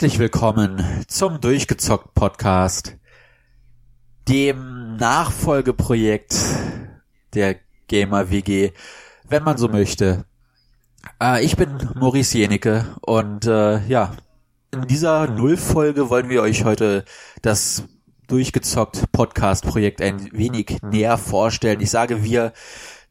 Herzlich willkommen zum Durchgezockt Podcast, dem Nachfolgeprojekt der Gamer WG, wenn man so möchte. Äh, ich bin Maurice Jenecke und äh, ja, in dieser Nullfolge wollen wir euch heute das Durchgezockt Podcast Projekt ein wenig näher vorstellen. Ich sage wir,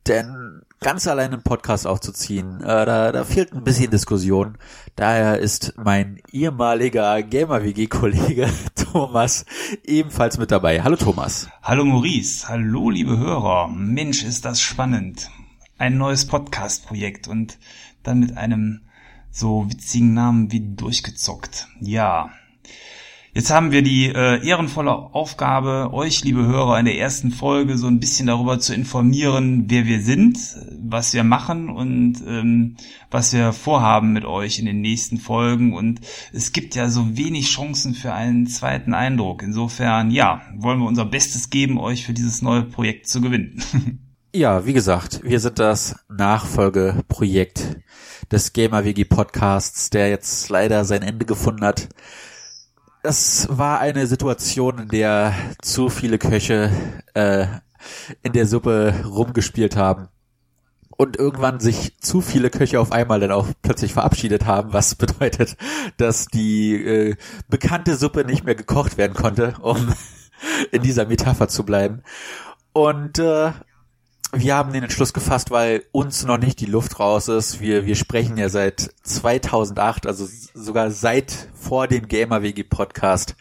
denn ganz allein einen Podcast aufzuziehen, äh, da, da fehlt ein bisschen Diskussion. Daher ist mein ehemaliger Gamer-WG-Kollege Thomas ebenfalls mit dabei. Hallo Thomas. Hallo Maurice, hallo liebe Hörer. Mensch, ist das spannend. Ein neues Podcast-Projekt und dann mit einem so witzigen Namen wie durchgezockt. Ja, Jetzt haben wir die äh, ehrenvolle Aufgabe, euch, liebe Hörer, in der ersten Folge so ein bisschen darüber zu informieren, wer wir sind, was wir machen und ähm, was wir vorhaben mit euch in den nächsten Folgen. Und es gibt ja so wenig Chancen für einen zweiten Eindruck. Insofern, ja, wollen wir unser Bestes geben, euch für dieses neue Projekt zu gewinnen. Ja, wie gesagt, wir sind das Nachfolgeprojekt des Gamer WG Podcasts, der jetzt leider sein Ende gefunden hat es war eine Situation, in der zu viele Köche äh, in der Suppe rumgespielt haben und irgendwann sich zu viele Köche auf einmal dann auch plötzlich verabschiedet haben, was bedeutet, dass die äh, bekannte Suppe nicht mehr gekocht werden konnte, um in dieser Metapher zu bleiben. Und äh, wir haben den Entschluss gefasst, weil uns noch nicht die Luft raus ist. Wir, wir sprechen ja seit 2008, also sogar seit vor dem Gamer WG Podcast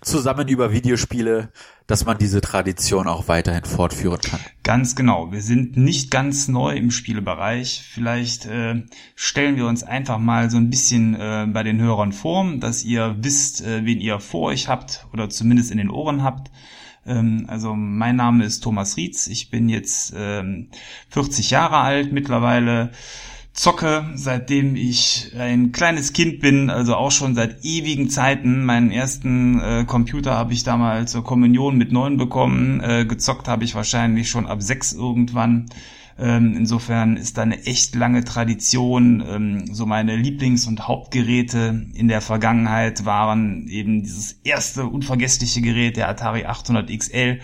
zusammen über Videospiele, dass man diese Tradition auch weiterhin fortführen kann. Ganz genau. Wir sind nicht ganz neu im Spielebereich. Vielleicht äh, stellen wir uns einfach mal so ein bisschen äh, bei den Hörern vor, dass ihr wisst, äh, wen ihr vor euch habt oder zumindest in den Ohren habt. Ähm, also mein Name ist Thomas Rietz, ich bin jetzt ähm, 40 Jahre alt mittlerweile, zocke seitdem ich ein kleines Kind bin, also auch schon seit ewigen Zeiten. Meinen ersten äh, Computer habe ich damals zur Kommunion mit neun bekommen, äh, gezockt habe ich wahrscheinlich schon ab sechs irgendwann. Ähm, insofern ist da eine echt lange Tradition. Ähm, so meine Lieblings- und Hauptgeräte in der Vergangenheit waren eben dieses erste unvergessliche Gerät, der Atari 800 XL.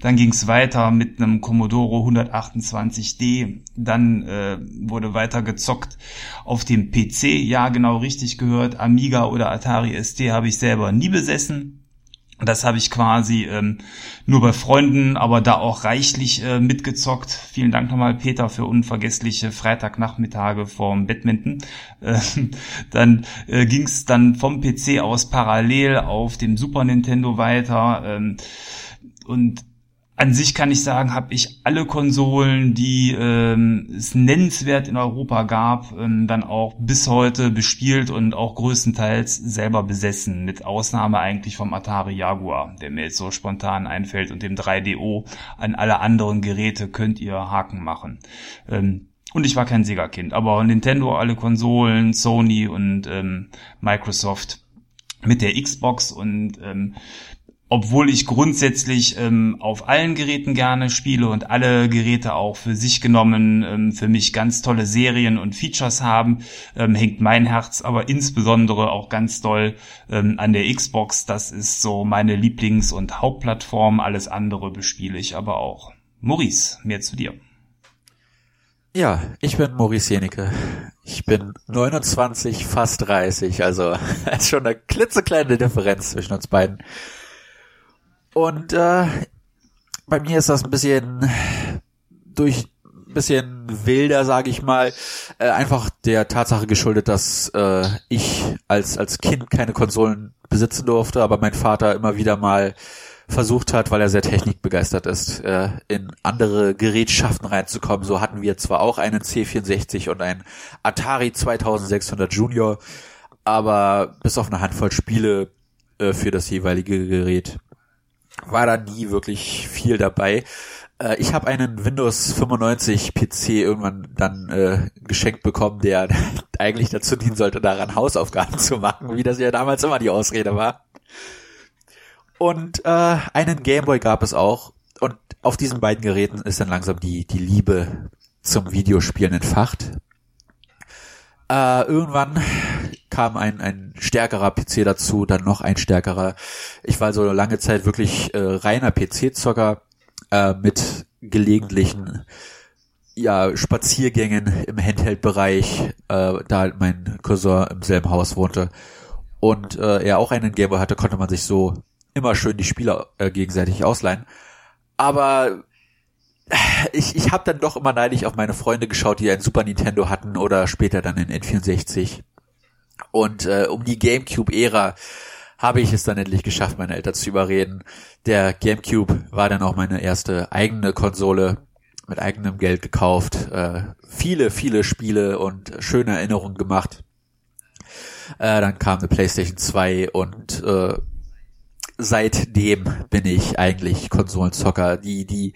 Dann ging es weiter mit einem Commodore 128D. Dann äh, wurde weiter gezockt auf dem PC. Ja, genau richtig gehört. Amiga oder Atari ST habe ich selber nie besessen. Das habe ich quasi ähm, nur bei Freunden, aber da auch reichlich äh, mitgezockt. Vielen Dank nochmal, Peter, für unvergessliche Freitagnachmittage vorm Badminton. Äh, dann äh, ging es dann vom PC aus parallel auf dem Super Nintendo weiter. Ähm, und an sich kann ich sagen, habe ich alle Konsolen, die ähm, es nennenswert in Europa gab, ähm, dann auch bis heute bespielt und auch größtenteils selber besessen, mit Ausnahme eigentlich vom Atari Jaguar, der mir jetzt so spontan einfällt und dem 3DO. An alle anderen Geräte könnt ihr Haken machen. Ähm, und ich war kein Sega-Kind, aber Nintendo, alle Konsolen, Sony und ähm, Microsoft mit der Xbox und ähm, obwohl ich grundsätzlich ähm, auf allen Geräten gerne spiele und alle Geräte auch für sich genommen ähm, für mich ganz tolle Serien und Features haben, ähm, hängt mein Herz aber insbesondere auch ganz doll ähm, an der Xbox. Das ist so meine Lieblings- und Hauptplattform. Alles andere bespiele ich aber auch. Maurice, mehr zu dir. Ja, ich bin Maurice Jenecke. Ich bin 29, fast 30, also ist schon eine klitzekleine Differenz zwischen uns beiden. Und äh, bei mir ist das ein bisschen durch bisschen wilder, sage ich mal, äh, einfach der Tatsache geschuldet, dass äh, ich als als Kind keine Konsolen besitzen durfte, aber mein Vater immer wieder mal versucht hat, weil er sehr technikbegeistert ist, äh, in andere Gerätschaften reinzukommen. So hatten wir zwar auch einen C64 und einen Atari 2600 Junior, aber bis auf eine Handvoll Spiele äh, für das jeweilige Gerät war da nie wirklich viel dabei. Äh, ich habe einen Windows 95 PC irgendwann dann äh, geschenkt bekommen, der eigentlich dazu dienen sollte, daran Hausaufgaben zu machen, wie das ja damals immer die Ausrede war. Und äh, einen Gameboy gab es auch. Und auf diesen beiden Geräten ist dann langsam die, die Liebe zum Videospielen entfacht. Äh, irgendwann kam ein, ein stärkerer PC dazu, dann noch ein stärkerer. Ich war so lange Zeit wirklich äh, reiner PC-Zocker äh, mit gelegentlichen ja, Spaziergängen im Handheld-Bereich, äh, da halt mein Cousin im selben Haus wohnte und äh, er auch einen Gameboy hatte, konnte man sich so immer schön die Spieler äh, gegenseitig ausleihen. Aber ich, ich habe dann doch immer neidisch auf meine Freunde geschaut, die ein Super Nintendo hatten oder später dann in N64. Und äh, um die GameCube-Ära habe ich es dann endlich geschafft, meine Eltern zu überreden. Der GameCube war dann auch meine erste eigene Konsole mit eigenem Geld gekauft, äh, viele, viele Spiele und schöne Erinnerungen gemacht. Äh, dann kam eine PlayStation 2 und äh, seitdem bin ich eigentlich Konsolenzocker. Die, die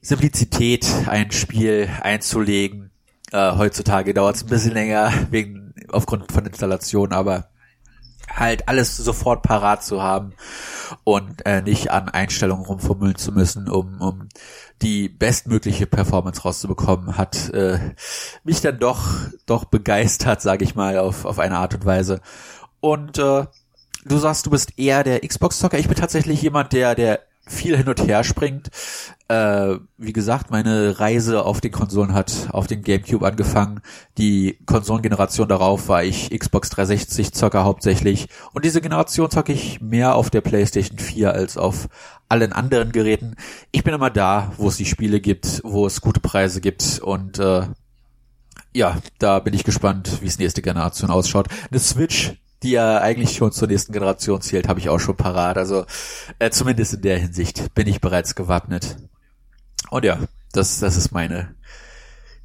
Simplizität, ein Spiel einzulegen, äh, heutzutage dauert es ein bisschen länger wegen aufgrund von Installation, aber halt alles sofort parat zu haben und äh, nicht an Einstellungen rumfummeln zu müssen, um, um die bestmögliche Performance rauszubekommen, hat äh, mich dann doch doch begeistert, sage ich mal, auf, auf eine Art und Weise. Und äh, du sagst, du bist eher der Xbox-Zocker. Ich bin tatsächlich jemand, der der viel hin und her springt. Äh, wie gesagt, meine Reise auf den Konsolen hat auf den GameCube angefangen. Die Konsolengeneration darauf war ich Xbox 360 Zocker hauptsächlich. Und diese Generation zocke ich mehr auf der PlayStation 4 als auf allen anderen Geräten. Ich bin immer da, wo es die Spiele gibt, wo es gute Preise gibt und äh, ja, da bin ich gespannt, wie es nächste Generation ausschaut. Eine Switch die ja eigentlich schon zur nächsten Generation zählt, habe ich auch schon parat. Also äh, zumindest in der Hinsicht bin ich bereits gewappnet. Und ja, das, das ist meine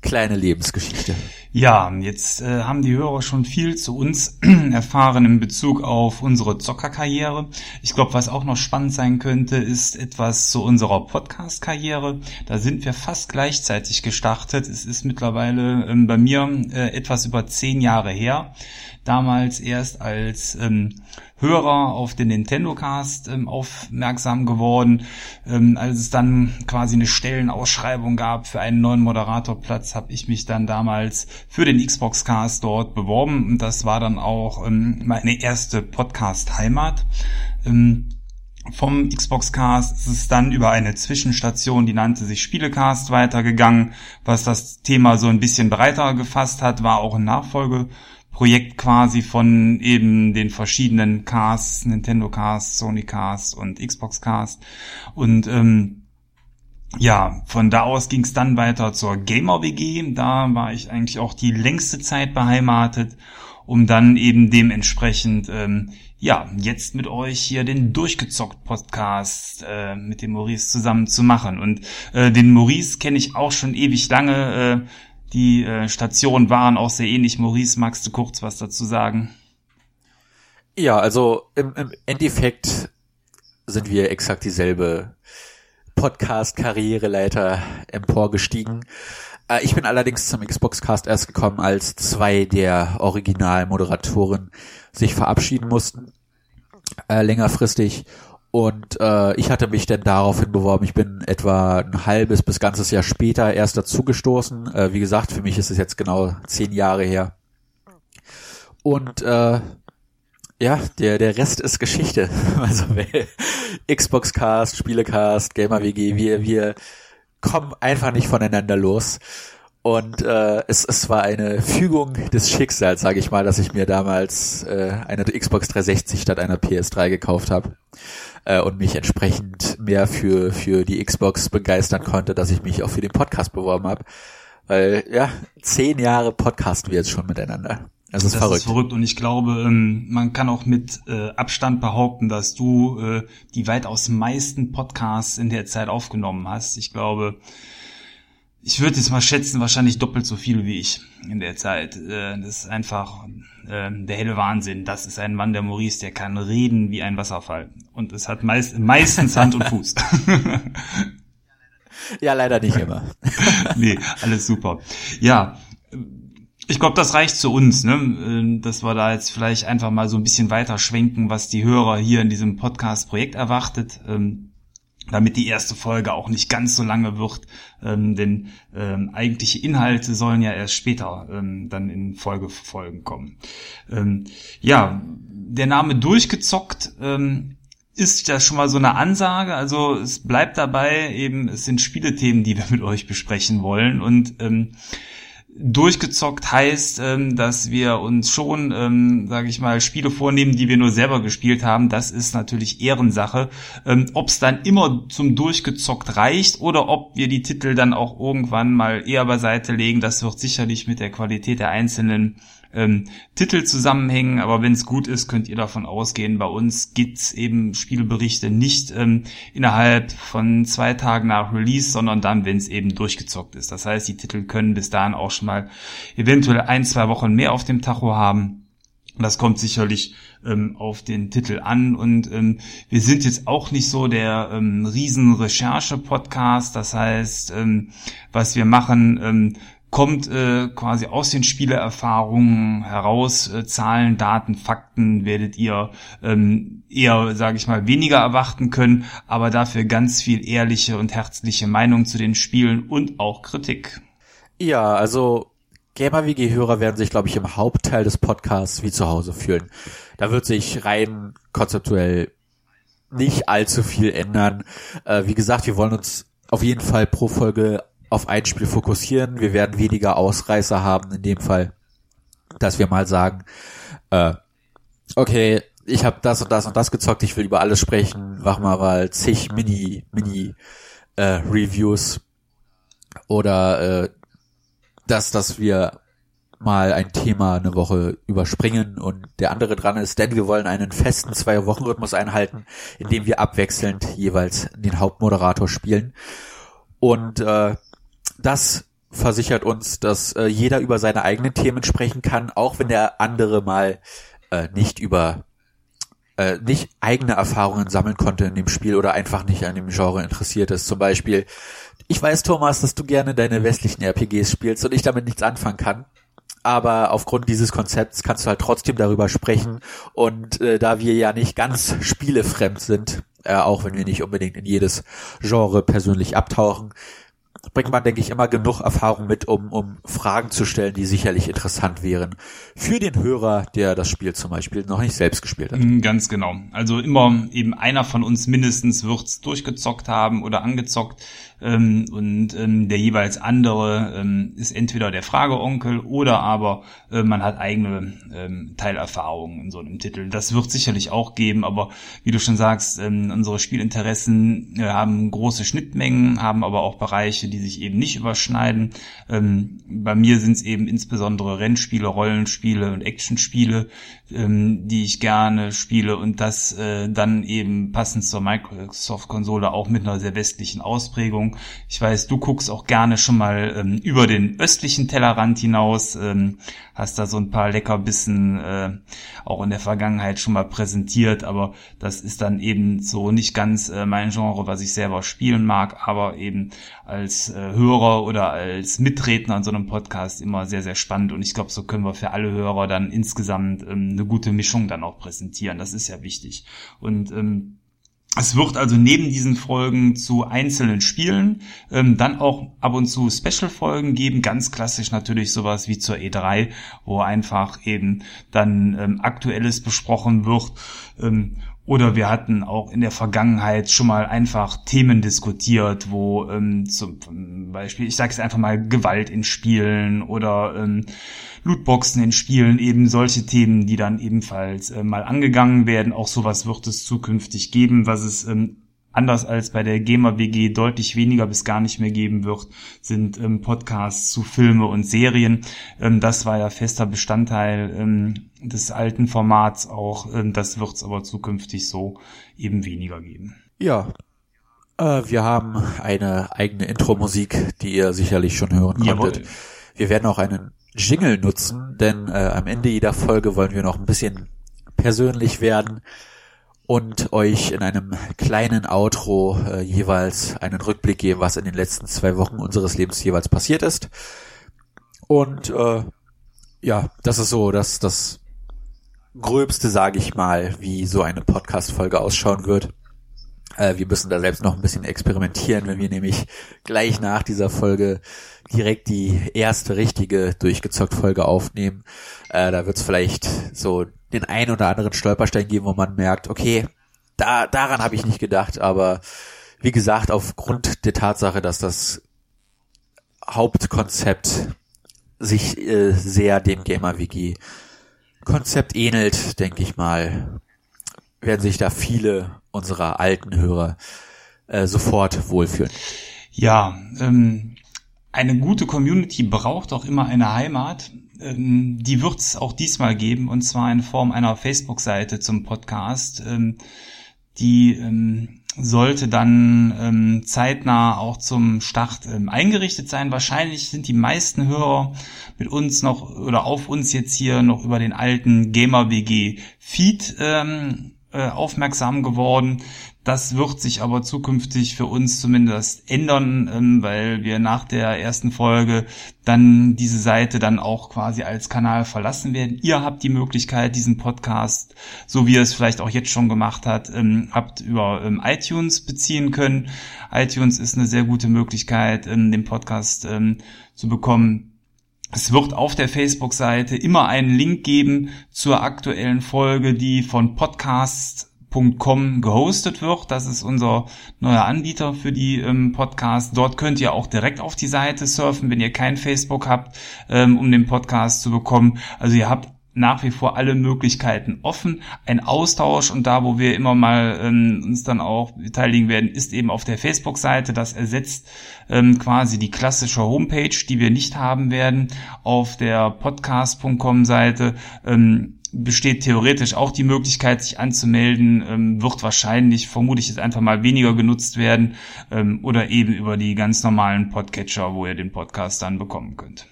kleine Lebensgeschichte. Ja, jetzt äh, haben die Hörer schon viel zu uns erfahren in Bezug auf unsere Zockerkarriere. Ich glaube, was auch noch spannend sein könnte, ist etwas zu unserer Podcast-Karriere. Da sind wir fast gleichzeitig gestartet. Es ist mittlerweile ähm, bei mir äh, etwas über zehn Jahre her damals erst als ähm, Hörer auf den Nintendo Cast ähm, aufmerksam geworden. Ähm, als es dann quasi eine Stellenausschreibung gab für einen neuen Moderatorplatz, habe ich mich dann damals für den Xbox Cast dort beworben und das war dann auch ähm, meine erste Podcast-Heimat. Ähm, vom Xbox Cast ist es dann über eine Zwischenstation, die nannte sich Spielecast, weitergegangen, was das Thema so ein bisschen breiter gefasst hat, war auch ein Nachfolge Projekt quasi von eben den verschiedenen Casts, Nintendo Cast, Sony Cast und Xbox Cast. Und ähm, ja, von da aus ging es dann weiter zur Gamer WG. Da war ich eigentlich auch die längste Zeit beheimatet, um dann eben dementsprechend ähm, ja jetzt mit euch hier den durchgezockt Podcast äh, mit dem Maurice zusammen zu machen. Und äh, den Maurice kenne ich auch schon ewig lange. Äh, die äh, Stationen waren auch sehr ähnlich. Maurice, magst du kurz was dazu sagen? Ja, also im, im Endeffekt sind wir exakt dieselbe Podcast-Karriereleiter emporgestiegen. Äh, ich bin allerdings zum Xbox-Cast erst gekommen, als zwei der Originalmoderatoren sich verabschieden mussten, äh, längerfristig. Und äh, ich hatte mich dann daraufhin beworben. Ich bin etwa ein halbes bis ganzes Jahr später erst dazugestoßen. Äh, wie gesagt, für mich ist es jetzt genau zehn Jahre her. Und äh, ja, der der Rest ist Geschichte. Also Xbox Cast, Spielecast, Gamer WG, wir wir kommen einfach nicht voneinander los. Und äh, es, es war eine Fügung des Schicksals, sage ich mal, dass ich mir damals äh, eine Xbox 360 statt einer PS3 gekauft habe äh, und mich entsprechend mehr für für die Xbox begeistern konnte, dass ich mich auch für den Podcast beworben habe. Weil ja, zehn Jahre podcasten wir jetzt schon miteinander. Das ist das verrückt. ist verrückt und ich glaube, ähm, man kann auch mit äh, Abstand behaupten, dass du äh, die weitaus meisten Podcasts in der Zeit aufgenommen hast. Ich glaube, ich würde jetzt mal schätzen, wahrscheinlich doppelt so viel wie ich in der Zeit. Äh, das ist einfach äh, der helle Wahnsinn. Das ist ein Mann, der Maurice, der kann reden wie ein Wasserfall. Und es hat meist, meistens Hand und Fuß. ja, leider nicht immer. nee, alles super. Ja, ich glaube, das reicht zu uns, ne? Ähm, dass wir da jetzt vielleicht einfach mal so ein bisschen weiter schwenken, was die Hörer hier in diesem Podcast-Projekt erwartet. Damit die erste Folge auch nicht ganz so lange wird, ähm, denn ähm, eigentliche Inhalte sollen ja erst später ähm, dann in Folgefolgen kommen. Ähm, ja, der Name durchgezockt ähm, ist ja schon mal so eine Ansage. Also es bleibt dabei, eben es sind Spielethemen, die wir mit euch besprechen wollen und ähm, durchgezockt heißt, ähm, dass wir uns schon, ähm, sage ich mal, Spiele vornehmen, die wir nur selber gespielt haben. Das ist natürlich Ehrensache. Ähm, ob es dann immer zum durchgezockt reicht oder ob wir die Titel dann auch irgendwann mal eher beiseite legen, das wird sicherlich mit der Qualität der einzelnen ähm, Titel zusammenhängen, aber wenn es gut ist, könnt ihr davon ausgehen. Bei uns gibt's eben Spielberichte nicht ähm, innerhalb von zwei Tagen nach Release, sondern dann, wenn es eben durchgezockt ist. Das heißt, die Titel können bis dahin auch schon mal eventuell ein, zwei Wochen mehr auf dem Tacho haben. Das kommt sicherlich ähm, auf den Titel an und ähm, wir sind jetzt auch nicht so der ähm, riesen Recherche-Podcast. Das heißt, ähm, was wir machen, ähm, kommt äh, quasi aus den Spielerfahrungen heraus. Äh, Zahlen, Daten, Fakten werdet ihr ähm, eher, sage ich mal, weniger erwarten können, aber dafür ganz viel ehrliche und herzliche Meinung zu den Spielen und auch Kritik. Ja, also Gamer-WG-Hörer werden sich, glaube ich, im Hauptteil des Podcasts wie zu Hause fühlen. Da wird sich rein konzeptuell nicht allzu viel ändern. Äh, wie gesagt, wir wollen uns auf jeden Fall pro Folge auf ein Spiel fokussieren. Wir werden weniger Ausreißer haben in dem Fall, dass wir mal sagen, äh, okay, ich habe das und das und das gezockt, ich will über alles sprechen, machen wir mal zig Mini Mini äh, Reviews oder äh, das, dass wir mal ein Thema eine Woche überspringen und der andere dran ist, denn wir wollen einen festen Zwei-Wochen-Rhythmus einhalten, in dem wir abwechselnd jeweils den Hauptmoderator spielen. Und äh, das versichert uns, dass äh, jeder über seine eigenen Themen sprechen kann, auch wenn der andere mal äh, nicht über äh, nicht eigene Erfahrungen sammeln konnte in dem Spiel oder einfach nicht an dem Genre interessiert ist. Zum Beispiel, ich weiß, Thomas, dass du gerne deine westlichen RPGs spielst und ich damit nichts anfangen kann. Aber aufgrund dieses Konzepts kannst du halt trotzdem darüber sprechen. Und äh, da wir ja nicht ganz spielefremd sind, äh, auch wenn wir nicht unbedingt in jedes Genre persönlich abtauchen, bringt man, denke ich, immer genug Erfahrung mit, um, um Fragen zu stellen, die sicherlich interessant wären für den Hörer, der das Spiel zum Beispiel noch nicht selbst gespielt hat. Mm, ganz genau. Also immer eben einer von uns mindestens wird's durchgezockt haben oder angezockt ähm, und ähm, der jeweils andere ähm, ist entweder der Frageonkel oder aber äh, man hat eigene ähm, Teilerfahrungen in so einem Titel. Das wird sicherlich auch geben, aber wie du schon sagst, ähm, unsere Spielinteressen äh, haben große Schnittmengen, haben aber auch Bereiche, die sich eben nicht überschneiden. Ähm, bei mir sind es eben insbesondere Rennspiele, Rollenspiele und Actionspiele, ähm, die ich gerne spiele und das äh, dann eben passend zur Microsoft-Konsole auch mit einer sehr westlichen Ausprägung. Ich weiß, du guckst auch gerne schon mal ähm, über den östlichen Tellerrand hinaus, ähm, hast da so ein paar Leckerbissen äh, auch in der Vergangenheit schon mal präsentiert, aber das ist dann eben so nicht ganz äh, mein Genre, was ich selber spielen mag, aber eben als äh, Hörer oder als Mitredner an so einem Podcast immer sehr, sehr spannend und ich glaube, so können wir für alle Hörer dann insgesamt ähm, eine gute Mischung dann auch präsentieren. Das ist ja wichtig. Und ähm, es wird also neben diesen Folgen zu einzelnen Spielen ähm, dann auch ab und zu Special-Folgen geben, ganz klassisch natürlich sowas wie zur E3, wo einfach eben dann ähm, Aktuelles besprochen wird. Ähm, oder wir hatten auch in der Vergangenheit schon mal einfach Themen diskutiert, wo ähm, zum Beispiel, ich sage es einfach mal, Gewalt in Spielen oder ähm, Lootboxen in Spielen, eben solche Themen, die dann ebenfalls äh, mal angegangen werden. Auch sowas wird es zukünftig geben, was es ähm, anders als bei der GEMA WG deutlich weniger bis gar nicht mehr geben wird, sind ähm, Podcasts zu Filme und Serien. Ähm, das war ja fester Bestandteil ähm, des alten Formats auch. Ähm, das wird es aber zukünftig so eben weniger geben. Ja. Äh, wir haben eine eigene Intro-Musik, die ihr sicherlich schon hören konntet. Jawohl. Wir werden auch einen Jingle nutzen, denn äh, am Ende jeder Folge wollen wir noch ein bisschen persönlich werden und euch in einem kleinen Outro äh, jeweils einen Rückblick geben, was in den letzten zwei Wochen unseres Lebens jeweils passiert ist. Und äh, ja, das ist so, dass das Gröbste, sage ich mal, wie so eine Podcast-Folge ausschauen wird. Äh, wir müssen da selbst noch ein bisschen experimentieren, wenn wir nämlich gleich nach dieser Folge direkt die erste richtige durchgezockt Folge aufnehmen. Äh, da wird es vielleicht so den ein oder anderen Stolperstein geben, wo man merkt, okay, da daran habe ich nicht gedacht, aber wie gesagt, aufgrund der Tatsache, dass das Hauptkonzept sich äh, sehr dem Gamer Wiki Konzept ähnelt, denke ich mal, werden sich da viele unserer alten Hörer äh, sofort wohlfühlen. Ja, ähm, eine gute Community braucht auch immer eine Heimat. Ähm, die wird es auch diesmal geben, und zwar in Form einer Facebook-Seite zum Podcast. Ähm, die ähm, sollte dann ähm, zeitnah auch zum Start ähm, eingerichtet sein. Wahrscheinlich sind die meisten Hörer mit uns noch oder auf uns jetzt hier noch über den alten Gamer WG Feed ähm, äh, aufmerksam geworden. Das wird sich aber zukünftig für uns zumindest ändern, ähm, weil wir nach der ersten Folge dann diese Seite dann auch quasi als Kanal verlassen werden. Ihr habt die Möglichkeit, diesen Podcast, so wie ihr es vielleicht auch jetzt schon gemacht hat, ähm, habt über ähm, iTunes beziehen können. iTunes ist eine sehr gute Möglichkeit, den Podcast zu bekommen. Es wird auf der Facebook-Seite immer einen Link geben zur aktuellen Folge, die von Podcast Com gehostet wird. Das ist unser neuer Anbieter für die ähm, Podcasts. Dort könnt ihr auch direkt auf die Seite surfen, wenn ihr kein Facebook habt, ähm, um den Podcast zu bekommen. Also ihr habt nach wie vor alle Möglichkeiten offen. Ein Austausch und da, wo wir immer mal ähm, uns dann auch beteiligen werden, ist eben auf der Facebook-Seite. Das ersetzt ähm, quasi die klassische Homepage, die wir nicht haben werden. Auf der podcast.com-Seite ähm, besteht theoretisch auch die Möglichkeit, sich anzumelden, ähm, wird wahrscheinlich, vermute ich jetzt einfach mal weniger genutzt werden ähm, oder eben über die ganz normalen Podcatcher, wo ihr den Podcast dann bekommen könnt.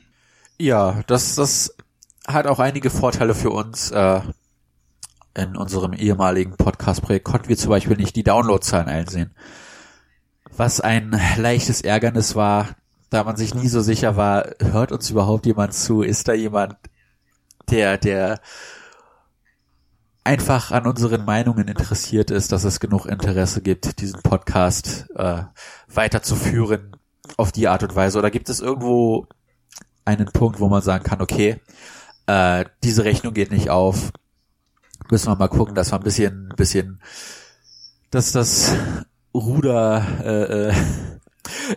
Ja, das, das hat auch einige Vorteile für uns. Äh, in unserem ehemaligen Podcast-Projekt konnten wir zum Beispiel nicht die Downloadzahlen einsehen. Was ein leichtes Ärgernis war, da man sich nie so sicher war, hört uns überhaupt jemand zu? Ist da jemand, der, der einfach an unseren Meinungen interessiert ist, dass es genug Interesse gibt, diesen Podcast äh, weiterzuführen auf die Art und Weise? Oder gibt es irgendwo einen Punkt, wo man sagen kann, okay, äh, diese Rechnung geht nicht auf, müssen wir mal gucken, dass wir ein bisschen, bisschen, dass das Ruder äh, äh,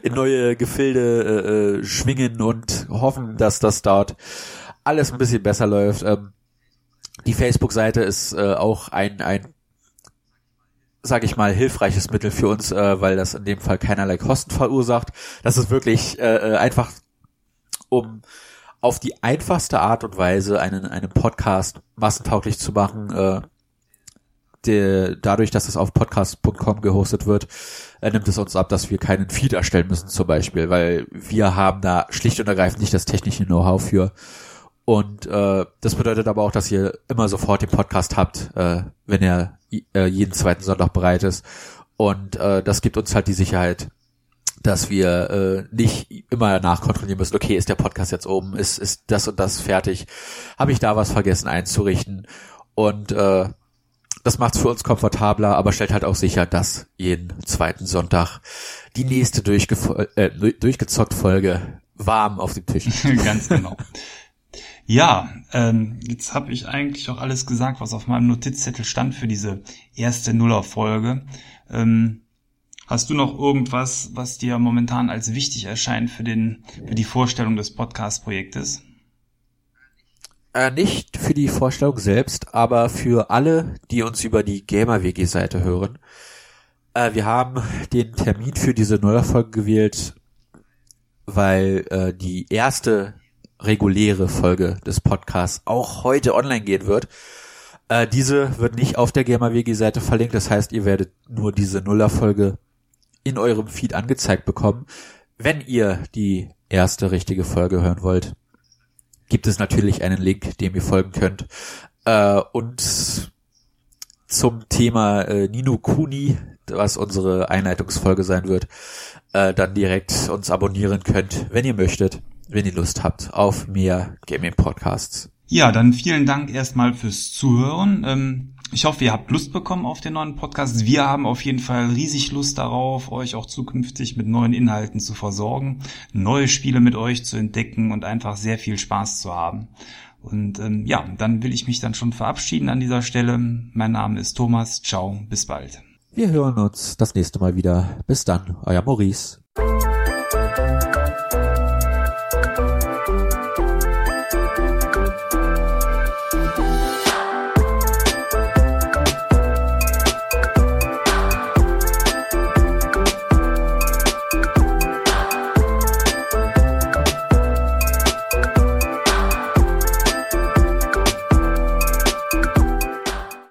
in neue Gefilde äh, äh, schwingen und hoffen, dass das dort alles ein bisschen besser läuft. Ähm, die Facebook-Seite ist äh, auch ein, ein sage ich mal, hilfreiches Mittel für uns, äh, weil das in dem Fall keinerlei Kosten verursacht. Das ist wirklich äh, äh, einfach, um auf die einfachste Art und Weise einen, einen Podcast massentauglich zu machen, äh, der, dadurch, dass es auf podcast.com gehostet wird, äh, nimmt es uns ab, dass wir keinen Feed erstellen müssen zum Beispiel, weil wir haben da schlicht und ergreifend nicht das technische Know-how für. Und äh, das bedeutet aber auch, dass ihr immer sofort den Podcast habt, äh, wenn er äh, jeden zweiten Sonntag bereit ist. Und äh, das gibt uns halt die Sicherheit, dass wir äh, nicht immer nachkontrollieren müssen, okay, ist der Podcast jetzt oben, ist, ist das und das fertig, habe ich da was vergessen einzurichten. Und äh, das macht es für uns komfortabler, aber stellt halt auch sicher, dass jeden zweiten Sonntag die nächste äh, durchgezockt Folge warm auf dem Tisch Ganz genau. Ja, ähm, jetzt habe ich eigentlich auch alles gesagt, was auf meinem Notizzettel stand für diese erste Nuller-Folge. Ähm, hast du noch irgendwas, was dir momentan als wichtig erscheint für, den, für die Vorstellung des Podcast-Projektes? Äh, nicht für die Vorstellung selbst, aber für alle, die uns über die Gamer-WG-Seite hören. Äh, wir haben den Termin für diese Nuller-Folge gewählt, weil äh, die erste reguläre Folge des Podcasts auch heute online gehen wird. Äh, diese wird nicht auf der GamerWG-Seite verlinkt, das heißt, ihr werdet nur diese Nuller-Folge in eurem Feed angezeigt bekommen. Wenn ihr die erste richtige Folge hören wollt, gibt es natürlich einen Link, dem ihr folgen könnt. Äh, und zum Thema äh, Nino Kuni, was unsere Einleitungsfolge sein wird, äh, dann direkt uns abonnieren könnt, wenn ihr möchtet wenn ihr Lust habt auf mehr Gaming Podcasts. Ja, dann vielen Dank erstmal fürs Zuhören. Ähm, Ich hoffe, ihr habt Lust bekommen auf den neuen Podcast. Wir haben auf jeden Fall riesig Lust darauf, euch auch zukünftig mit neuen Inhalten zu versorgen, neue Spiele mit euch zu entdecken und einfach sehr viel Spaß zu haben. Und ähm, ja, dann will ich mich dann schon verabschieden an dieser Stelle. Mein Name ist Thomas. Ciao, bis bald. Wir hören uns das nächste Mal wieder. Bis dann, euer Maurice.